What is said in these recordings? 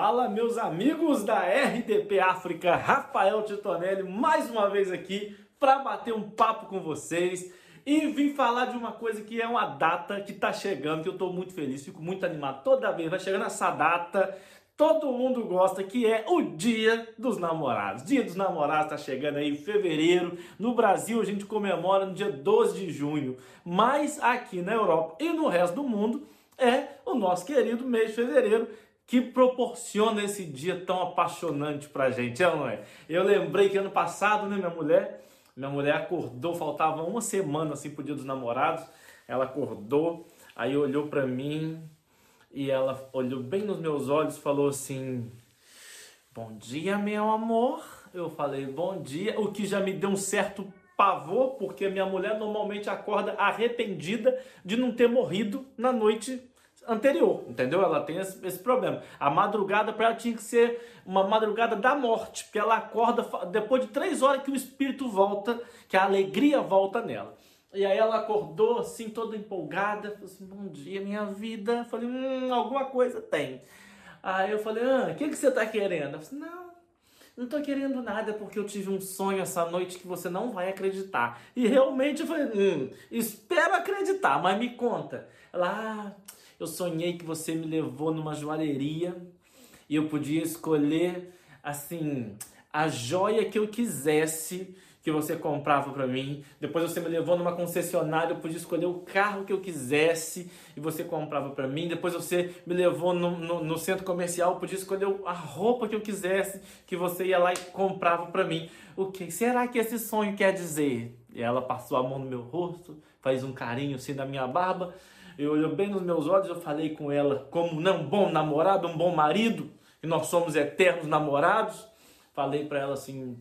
Fala, meus amigos da RDP África, Rafael Titonelli, mais uma vez aqui para bater um papo com vocês e vim falar de uma coisa que é uma data que está chegando, que eu estou muito feliz, fico muito animado toda vez, vai chegando essa data, todo mundo gosta, que é o Dia dos Namorados. Dia dos Namorados está chegando aí em fevereiro. No Brasil a gente comemora no dia 12 de junho, mas aqui na Europa e no resto do mundo é o nosso querido mês de fevereiro, que proporciona esse dia tão apaixonante pra gente, é ou não é? Eu lembrei que ano passado, né, minha mulher, minha mulher acordou, faltava uma semana assim pro dia dos namorados, ela acordou, aí olhou para mim e ela olhou bem nos meus olhos e falou assim: "Bom dia, meu amor". Eu falei: "Bom dia", o que já me deu um certo pavor, porque minha mulher normalmente acorda arrependida de não ter morrido na noite anterior, entendeu? Ela tem esse, esse problema. A madrugada para ela tinha que ser uma madrugada da morte, porque ela acorda depois de três horas que o espírito volta, que a alegria volta nela. E aí ela acordou assim, toda empolgada, falou assim, bom dia, minha vida. falei, hum, alguma coisa tem. Aí eu falei, ah, o que, que você tá querendo? Ela falou, não, não tô querendo nada porque eu tive um sonho essa noite que você não vai acreditar. E realmente eu falei, hum, espero acreditar, mas me conta. Ela, ah, eu sonhei que você me levou numa joalheria e eu podia escolher assim a joia que eu quisesse que você comprava para mim. Depois você me levou numa concessionária, eu podia escolher o carro que eu quisesse e você comprava para mim. Depois você me levou no, no, no, centro comercial, eu podia escolher a roupa que eu quisesse que você ia lá e comprava para mim. O que será que esse sonho quer dizer? E ela passou a mão no meu rosto, faz um carinho assim na minha barba eu olhou bem nos meus olhos, eu falei com ela como não um bom namorado, um bom marido, e nós somos eternos namorados. Falei para ela assim: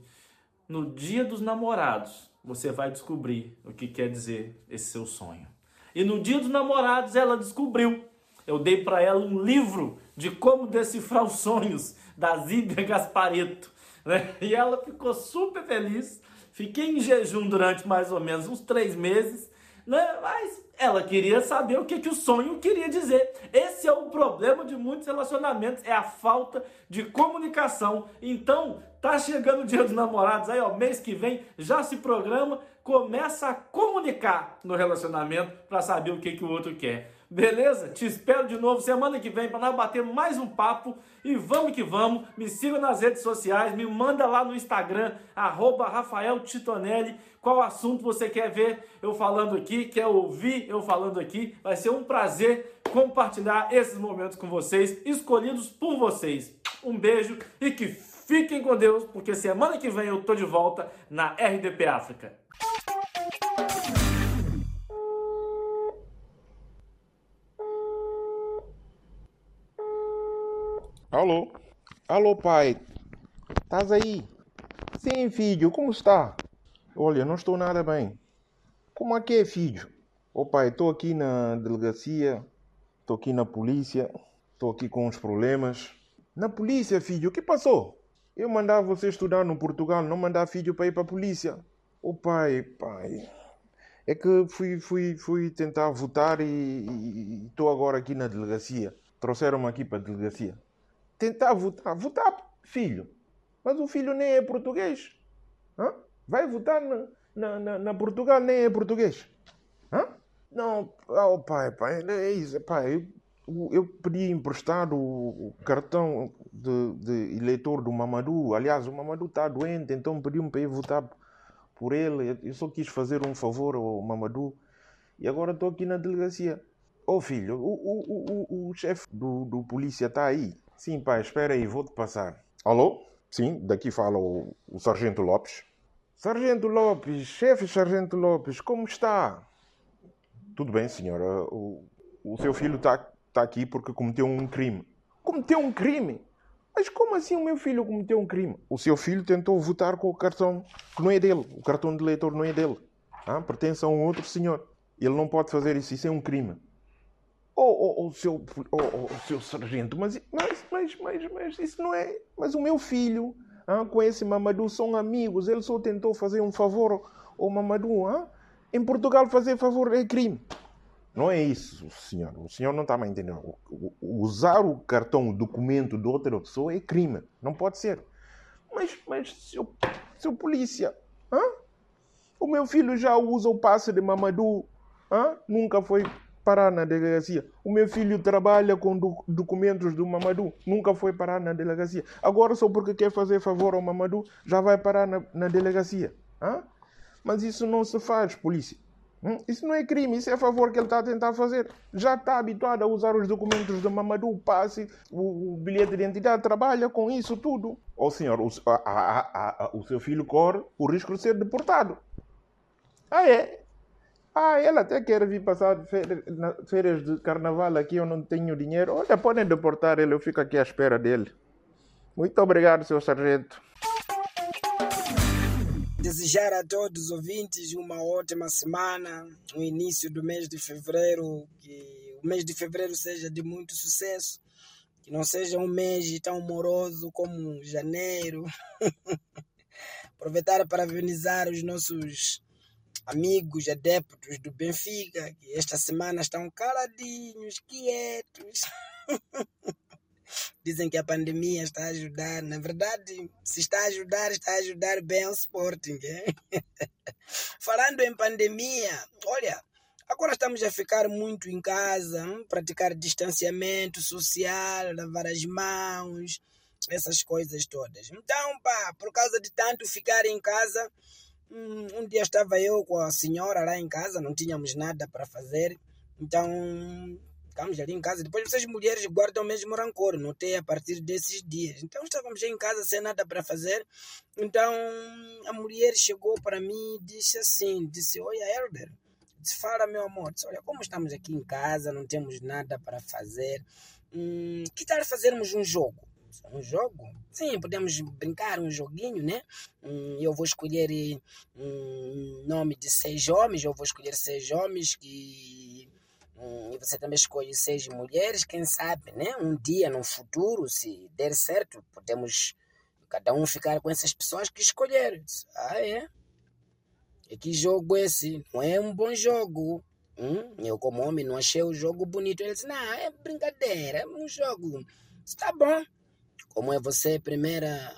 no dia dos namorados, você vai descobrir o que quer dizer esse seu sonho. E no dia dos namorados, ela descobriu. Eu dei para ela um livro de como decifrar os sonhos da Zíbia Gaspareto. Né? E ela ficou super feliz. Fiquei em jejum durante mais ou menos uns três meses. Né? Mas ela queria saber o que, que o sonho queria dizer. Esse é o problema de muitos relacionamentos, é a falta de comunicação. Então, tá chegando o dia dos namorados aí, ó, mês que vem, já se programa, começa a comunicar no relacionamento para saber o que, que o outro quer. Beleza? Te espero de novo semana que vem para nós bater mais um papo e vamos que vamos. Me siga nas redes sociais, me manda lá no Instagram, arroba Rafael Titonelli, qual assunto você quer ver eu falando aqui, quer ouvir eu falando aqui. Vai ser um prazer compartilhar esses momentos com vocês, escolhidos por vocês. Um beijo e que fiquem com Deus, porque semana que vem eu tô de volta na RDP África. Alô? Alô, pai? Estás aí? Sim, filho, como está? Olha, não estou nada bem. Como é que é, filho? Ô oh, pai, estou aqui na delegacia, estou aqui na polícia, estou aqui com uns problemas. Na polícia, filho, o que passou? Eu mandava você estudar no Portugal, não mandar filho para ir para a polícia. Ô oh, pai, pai, é que fui, fui, fui tentar votar e estou agora aqui na delegacia. Trouxeram-me aqui para a delegacia tentar votar. Votar, filho. Mas o filho nem é português. Hã? Vai votar na, na, na, na Portugal, nem é português. Hã? Não, oh, pai, pai, é isso, pai. Eu, eu pedi emprestado o, cartão de, de, eleitor do Mamadou. Aliás, o Mamadou está doente, então pediu-me para ir votar por ele. Eu só quis fazer um favor ao Mamadou. E agora estou aqui na delegacia. Ô oh, filho, o, o, o, o chefe do, do polícia está aí. Sim, pai, espera aí, vou-te passar. Alô? Sim, daqui fala o, o Sargento Lopes. Sargento Lopes, chefe Sargento Lopes, como está? Tudo bem, senhora. O, o seu filho está tá aqui porque cometeu um crime. Cometeu um crime? Mas como assim o meu filho cometeu um crime? O seu filho tentou votar com o cartão que não é dele. O cartão de eleitor não é dele. Ah, pertence a um outro senhor. Ele não pode fazer isso. Isso é um crime. Oh, oh, oh, seu, oh, oh, seu sargento, mas, mas, mas, mas, mas isso não é. Mas o meu filho ah, com esse Mamadou são amigos. Ele só tentou fazer um favor ao Mamadou. Ah? Em Portugal, fazer favor é crime. Não é isso, senhor. O senhor não está me entendendo. Usar o cartão, o documento de outra pessoa é crime. Não pode ser. Mas, mas seu, seu polícia, o meu filho já usa o passe de Mamadou. Nunca foi parar na delegacia. O meu filho trabalha com do, documentos do Mamadou, nunca foi parar na delegacia. Agora, só porque quer fazer favor ao Mamadou, já vai parar na, na delegacia. Hã? Mas isso não se faz, polícia. Hum? Isso não é crime, isso é favor que ele está a tentar fazer. Já está habituado a usar os documentos do Mamadou, o passe, o, o, bilhete de identidade, trabalha com isso tudo. Ó oh, senhor, o, a, a, a, o seu filho corre o risco de ser deportado. Ah, é? Ah, ela até quer vir passar férias de carnaval aqui, eu não tenho dinheiro. Olha, podem deportar ele, eu fico aqui à espera dele. Muito obrigado, seu sargento. Desejar a todos os ouvintes uma ótima semana, o início do mês de fevereiro, que o mês de fevereiro seja de muito sucesso, que não seja um mês tão moroso como janeiro. Aproveitar para avenizar os nossos amigos adeptos do Benfica, que esta semana estão caladinhos, quietos. Dizem que a pandemia está a ajudar. Na verdade, se está a ajudar, está a ajudar bem o Sporting. Hein? Falando em pandemia, olha, agora estamos a ficar muito em casa, hein? praticar distanciamento social, lavar as mãos, essas coisas todas. Então, pá, por causa de tanto ficar em casa, Um dia estava eu com a senhora lá em casa, não tínhamos nada para fazer, então ficamos ali em casa. Depois vocês mulheres guardam o mesmo rancor, notei a partir desses dias. Então estávamos em casa sem nada para fazer. Então a mulher chegou para mim e disse assim: disse, Olha, Elder, disse, fala meu amor, disse, olha, como estamos aqui em casa, não temos nada para fazer, hum, que tal fazermos um jogo? Um jogo? Sim, podemos brincar um joguinho, né? Eu vou escolher um nome de seis homens, eu vou escolher seis homens que e você também escolhe seis mulheres, quem sabe, né? Um dia, no futuro, se der certo, podemos cada um ficar com essas pessoas que escolheram. Ah, é? E que jogo é esse? Não é um bom jogo. Hum? Eu, como homem, não achei o jogo bonito. Ele disse, não, é brincadeira, é um jogo. Está bom como é você primeira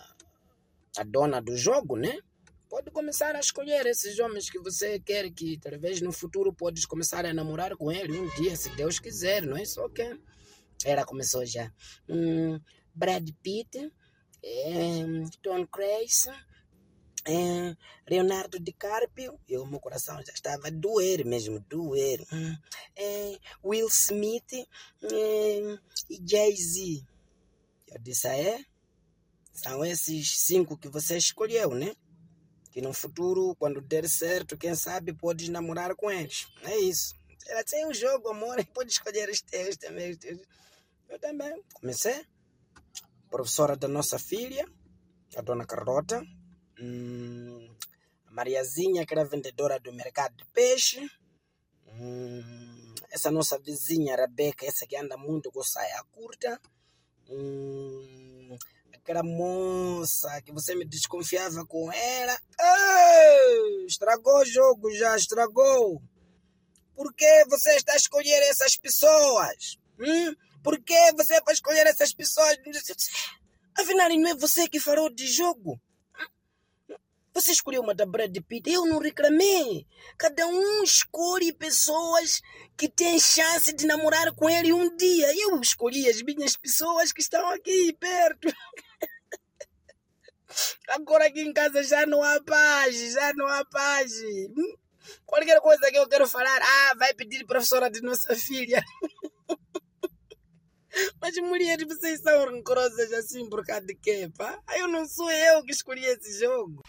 a dona do jogo, né? Pode começar a escolher esses homens que você quer que talvez no futuro podes começar a namorar com ele um dia, se Deus quiser, não é só que ela começou já. Hum, Brad Pitt, é, Tom Cruise, é, Leonardo DiCaprio, eu, meu coração já estava a doer mesmo, doer. Hum, é, Will Smith e Jay-Z. Eu disse, ah, é? São esses cinco que você escolheu, né? Que no futuro, quando der certo, quem sabe, pode namorar com eles. É isso. Ela tem um jogo, amor, pode escolher os teus também. Eu também. Comecei. Professora da nossa filha, a dona Carlota. Hum, a Mariazinha, que era vendedora do mercado de peixe. Hum, essa nossa vizinha, Rebeca, essa que anda muito com saia curta. Hum, aquela moça que você me desconfiava com ela. Ei, estragou o jogo já, estragou. Por que você está a escolher essas pessoas? Hum? Por que você vai escolher essas pessoas? Afinal, não é você que falou de jogo. Você escolheu uma da Brad Pitt, eu não reclamei. Cada um escolhe pessoas que têm chance de namorar com ele um dia. Eu escolhi as minhas pessoas que estão aqui perto. Agora aqui em casa já não há paz, já não há paz. Hum? Qualquer coisa que eu quero falar, ah, vai pedir professora de nossa filha. Mas mulheres, vocês são rancorosas assim por causa de quê, pá? Eu não sou eu que escolhi esse jogo.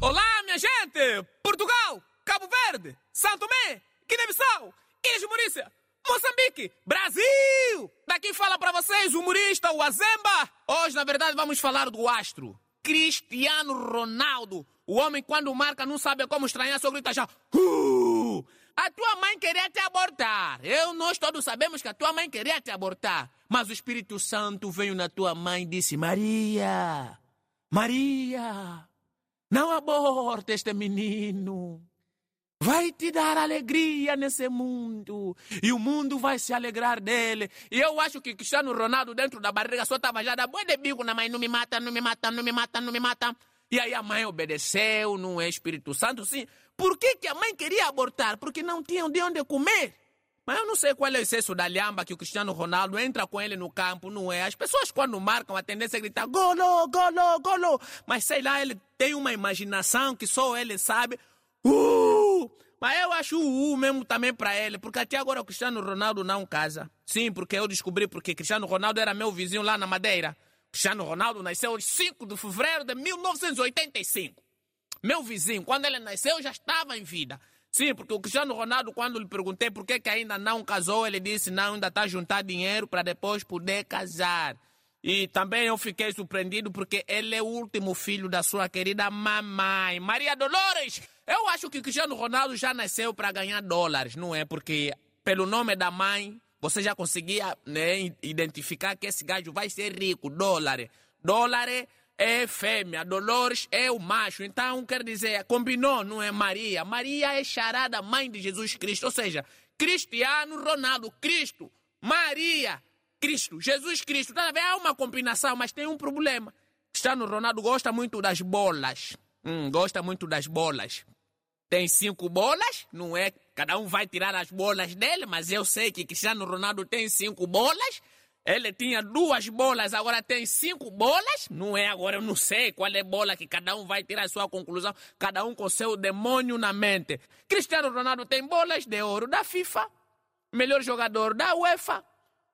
Olá, minha gente! Portugal, Cabo Verde, São Tomé, Guiné-Bissau, Ilhas Maurícia, Moçambique, Brasil! Daqui fala para vocês o humorista, o Azemba. Hoje, na verdade, vamos falar do astro. Cristiano Ronaldo. O homem, quando marca, não sabe como estranhar, só grita já. Uh! A tua mãe queria te abortar. Eu, nós todos sabemos que a tua mãe queria te abortar. Mas o Espírito Santo veio na tua mãe e disse: Maria, Maria, não aborte este menino. vai te dar alegria nesse mundo. E o mundo vai se alegrar dele. E eu acho que Cristiano Ronaldo dentro da barriga só estava já da boa de bico na mãe, não me mata, não me mata, não me mata, não me mata. E aí a mãe obedeceu, não é Espírito Santo, sim. Por que, que a mãe queria abortar? Porque não tinham de onde comer. Mas eu não sei qual é o excesso da lhamba que o Cristiano Ronaldo entra com ele no campo, não é? As pessoas quando marcam a tendência é gritar golo, golo, golo. Mas sei lá, ele tem uma imaginação que só ele sabe. Uh! Mas eu acho o uh mesmo também para ele, porque até agora o Cristiano Ronaldo não casa. Sim, porque eu descobri porque Cristiano Ronaldo era meu vizinho lá na Madeira. Cristiano Ronaldo nasceu em 5 de fevereiro de 1985. Meu vizinho, quando ele nasceu, já estava em vida. Sim, porque o Cristiano Ronaldo, quando lhe perguntei por que, que ainda não casou, ele disse não, ainda está a juntar dinheiro para depois poder casar. E também eu fiquei surpreendido porque ele é o último filho da sua querida mamãe, Maria Dolores. Eu acho que o Cristiano Ronaldo já nasceu para ganhar dólares, não é? Porque pelo nome da mãe, você já conseguia né, identificar que esse gajo vai ser rico, dólar. Dólar é fêmea, Dolores é o macho. Então, quer dizer, combinou, não é Maria. Maria é charada mãe de Jesus Cristo. Ou seja, Cristiano Ronaldo, Cristo, Maria, Cristo, Jesus Cristo. Tá vendo? É uma combinação, mas tem um problema. Cristiano Ronaldo gosta muito das bolas. Hum, gosta muito das bolas. Tem cinco bolas, não é? Cada um vai tirar as bolas dele, mas eu sei que Cristiano Ronaldo tem cinco bolas. Ele tinha duas bolas, agora tem cinco bolas. Não é agora, eu não sei qual é a bola que cada um vai tirar a sua conclusão. Cada um com seu demônio na mente. Cristiano Ronaldo tem bolas de ouro da FIFA, melhor jogador da UEFA,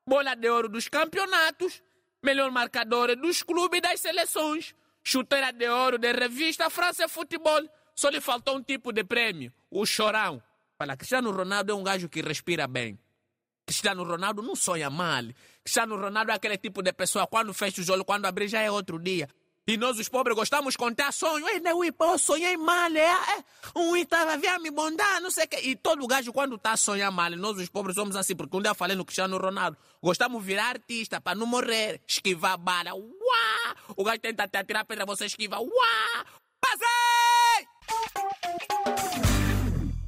bola de ouro dos campeonatos, melhor marcador dos clubes e das seleções, chuteira de ouro de revista França Futebol. Só lhe faltou um tipo de prêmio, o chorão. Fala, Cristiano Ronaldo é um gajo que respira bem. Cristiano Ronaldo não sonha mal. Cristiano Ronaldo é aquele tipo de pessoa, quando fecha os olhos, quando abre já é outro dia. E nós, os pobres, gostamos de contar sonho. Ei, não, eu sonhei mal, é, é. Um estava a me bondar, não sei o quê. E todo gajo, quando está a sonhar mal, nós, os pobres, somos assim, porque um dia eu falei no Cristiano Ronaldo, gostamos de virar artista para não morrer, esquivar bala. Uá! O gajo tenta te atirar pedra, você esquiva. Uá! Passei!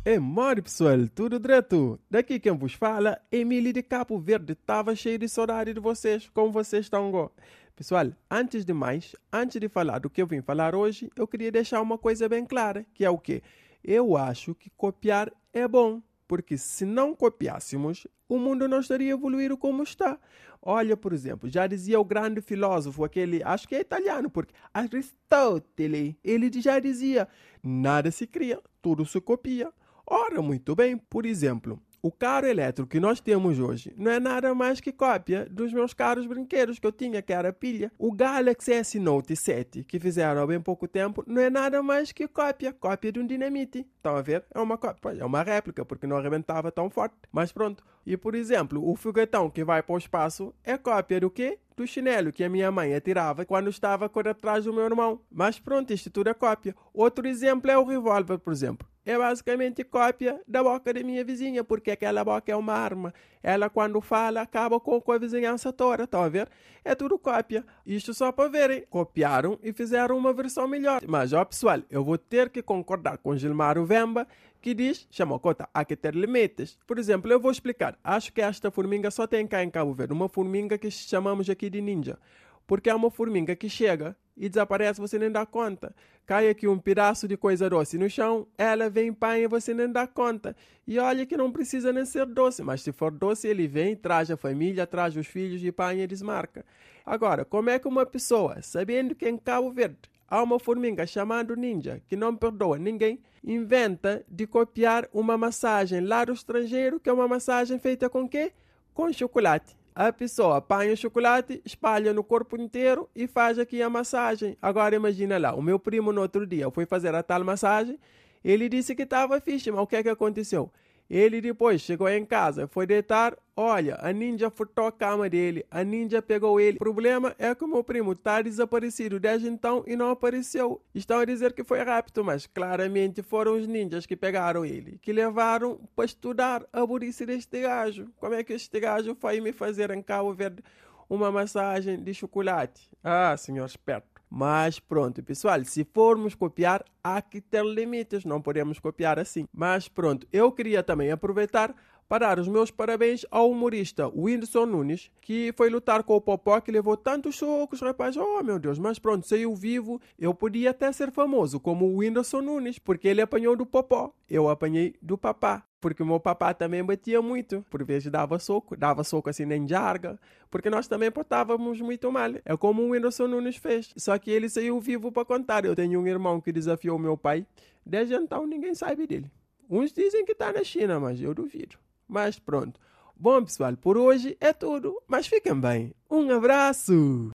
É mori pessoal, tudo direto? Daqui quem vos fala, Emílio de Capo Verde, estava cheio de saudade de vocês, como vocês estão agora. Pessoal, antes de mais, antes de falar do que eu vim falar hoje, eu queria deixar uma coisa bem clara, que é o quê? Eu acho que copiar é bom, porque se não copiássemos, o mundo não estaria evoluído como está. Olha, por exemplo, já dizia o grande filósofo, aquele, acho que é italiano, porque Aristóteles, ele já dizia, nada se cria, tudo se copia. Ora, muito bem, por exemplo, o carro elétrico que nós temos hoje não é nada mais que cópia dos meus caros brinquedos que eu tinha, que era pilha. O Galaxy S Note 7, que fizeram há bem pouco tempo, não é nada mais que cópia, cópia de um dinamite. Estão a ver? É uma cópia, é uma réplica, porque não arrebentava tão forte. Mas pronto. E por exemplo, o foguetão que vai para o espaço é cópia do quê? Do chinelo que a minha mãe atirava quando estava correndo atrás do meu irmão. Mas pronto, isto tudo é cópia. Outro exemplo é o revólver, por exemplo é basicamente cópia da boca da minha vizinha, porque aquela boca é uma arma. Ela, quando fala, acaba com, a vizinhança toda, estão a ver? É tudo cópia. Isto só para verem. Copiaram e fizeram uma versão melhor. Mas, ó pessoal, eu vou ter que concordar com Gilmar Vemba, que diz, chama cota, há que ter limites. Por exemplo, eu vou explicar. Acho que esta formiga só tem cá em Cabo Verde, uma formiga que chamamos aqui de ninja. Porque é uma formiga que chega e desaparece, você nem dá conta. Cai aqui um pedaço de coisa doce no chão, ela vem e você nem dá conta. E olha que não precisa nem ser doce, mas se for doce, ele vem, traz a família, traz os filhos e panha e desmarca. Agora, como é que uma pessoa, sabendo que em Cabo Verde há uma formiga chamada ninja, que não perdoa ninguém, inventa de copiar uma massagem lá do estrangeiro, que é uma massagem feita com quê? Com chocolate a pessoa apanha o chocolate, espalha no corpo inteiro e faz aqui a massagem. Agora imagina lá, o meu primo no outro dia foi fazer a tal massagem, ele disse que estava fixe, mas o que é que aconteceu? Ele depois chegou em casa, foi deitar, olha, a ninja furtou a cama dele, a ninja pegou ele. O problema é que o meu primo está desaparecido desde então e não apareceu. Estão a dizer que foi rápido, mas claramente foram os ninjas que pegaram ele, que levaram para estudar a burrice deste gajo. Como é que este gajo foi me fazer em Cabo Verde uma massagem de chocolate? Ah, senhor esperto. Mas pronto, pessoal, se formos copiar, há que ter limites, não podemos copiar assim. Mas pronto, eu queria também aproveitar para dar os meus parabéns ao humorista Whindersson Nunes, que foi lutar com o Popó, que levou tantos socos, rapaz. Oh, meu Deus, mas pronto, saiu vivo. Eu podia até ser famoso como o Whindersson Nunes, porque ele apanhou do Popó. Eu apanhei do papá. Porque o meu papá também batia muito. Por vezes dava soco, dava soco assim nem jarga. Porque nós também portávamos muito mal. É como o Whindersson Nunes fez. Só que ele saiu vivo para contar. Eu tenho um irmão que desafiou meu pai. Desde então ninguém sabe dele. Uns dizem que está na China, mas eu duvido. Mas pronto. Bom, pessoal, por hoje é tudo. Mas fiquem bem. Um abraço!